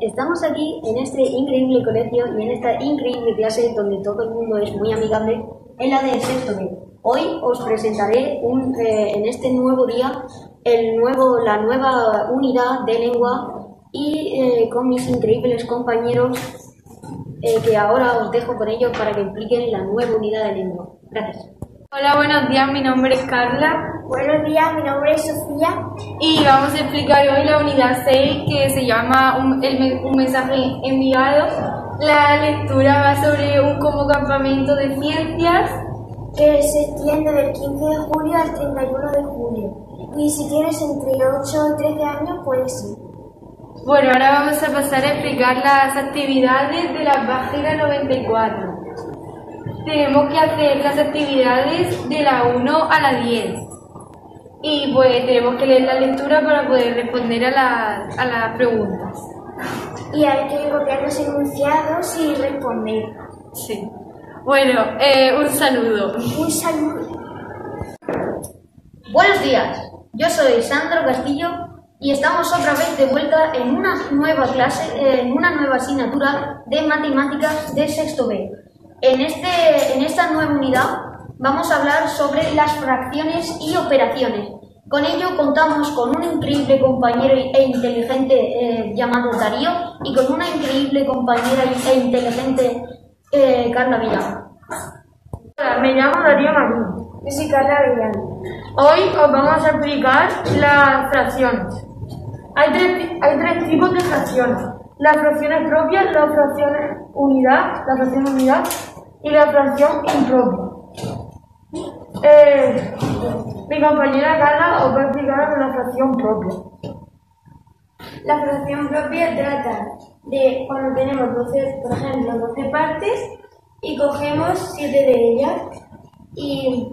Estamos aquí en este increíble colegio y en esta increíble clase donde todo el mundo es muy amigable, en la de sexto. Hoy os presentaré un, eh, en este nuevo día el nuevo, la nueva unidad de lengua y eh, con mis increíbles compañeros eh, que ahora os dejo con ellos para que expliquen la nueva unidad de lengua. Gracias. Hola, buenos días, mi nombre es Carla Buenos días, mi nombre es Sofía. y vamos a explicar hoy la unidad 6 que se llama Un, el un mensaje enviado. La lectura va sobre un como campamento de ciencias. que se extiende del 15 de julio al 31 de julio. Y si tienes entre 8 y 13 años, puedes ir. Bueno, ahora vamos a pasar a explicar las actividades de la página 94. Tenemos que hacer las actividades de la 1 a la 10. Y pues tenemos que leer la lectura para poder responder a, la- a las preguntas. Y hay que copiar los enunciados y responder. Sí. Bueno, eh, un saludo. Un saludo. Buenos días, yo soy Sandro Castillo y estamos otra vez de vuelta en una nueva clase, en una nueva asignatura de matemáticas de sexto B. En, este, en esta nueva unidad vamos a hablar sobre las fracciones y operaciones. Con ello contamos con un increíble compañero e inteligente eh, llamado Darío y con una increíble compañera e inteligente eh, Carla Villar. Hola, me llamo Darío Marín. Yo soy Carla Avellano. Hoy os vamos a explicar las fracciones. Hay tres, hay tres tipos de fracciones. Las fracciones propias, las fracciones unidad, la fracción unidad y la fracción impropia. Eh, mi compañera Carla os va a explicar la fracción propia. La fracción propia trata de cuando tenemos 12, por ejemplo, 12 partes y cogemos 7 de ellas. Y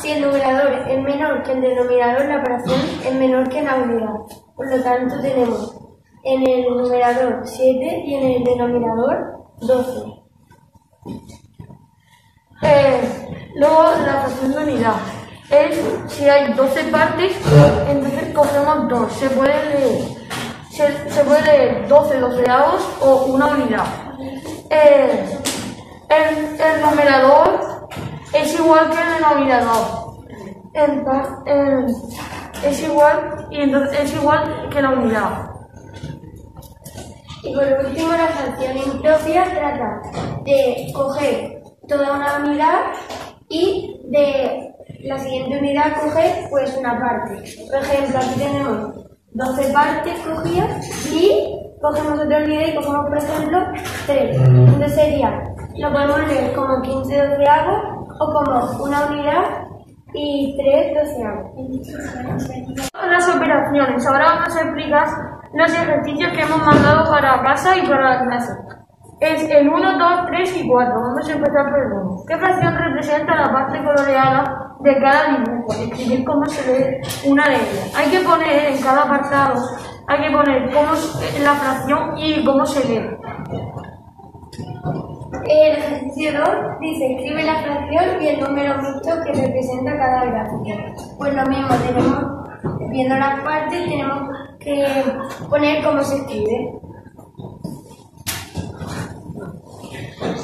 si el numerador es menor que el denominador, la fracción es menor que la unidad. Por lo tanto, tenemos en el numerador 7 y en el denominador 12. Eh, luego la fracción de unidad. Es si hay 12 partes, entonces cogemos dos. Se puede leer, se, se puede leer 12 doceavos o una unidad. Eh, el, el numerador es igual que el denominador. Entonces, es igual y entonces es igual que la unidad. Y por último, la fracción impropia trata de coger toda una unidad y de la siguiente unidad coger pues una parte. Por ejemplo, aquí tenemos 12 partes cogidas y cogemos otra unidad y cogemos, por ejemplo, 3. Entonces sería, lo podemos leer como 15 doceavos o como una unidad y 3 doceavos. las operaciones. Ahora vamos a explicar los ejercicios que hemos mandado para casa y para la clase. Es el 1, 2, 3 y 4. Vamos a empezar por el 1. ¿Qué fracción representa la parte coloreada de cada dibujo? Escribir cómo se lee una de ellas. Hay que poner en cada apartado, hay que poner cómo es la fracción y cómo se lee. El ejercicio 2 dice escribe la fracción y el número mixto que representa cada gráfico. Pues lo mismo, tenemos, viendo las partes, tenemos que poner cómo se escribe.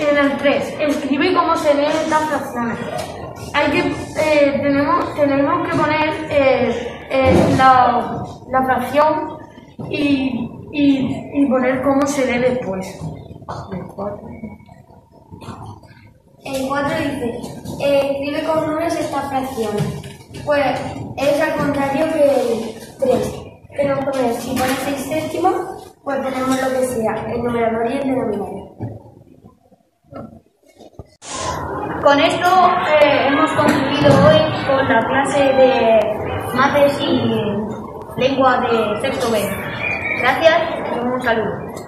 En el 3, escribe cómo se leen estas fracciones. Hay que, eh, tenemos, tenemos que poner eh, eh, la, la fracción y, y, poner cómo se lee después. El 4 dice escribe con números esta fracción. Pues es al contrario que el 3. Tenemos poner, si pone 6 séptimos, pues ponemos lo que sea, el numerador y el denominador. Con esto eh, hemos concluido hoy con la clase de mates y lengua de sexto B. Gracias y un saludo.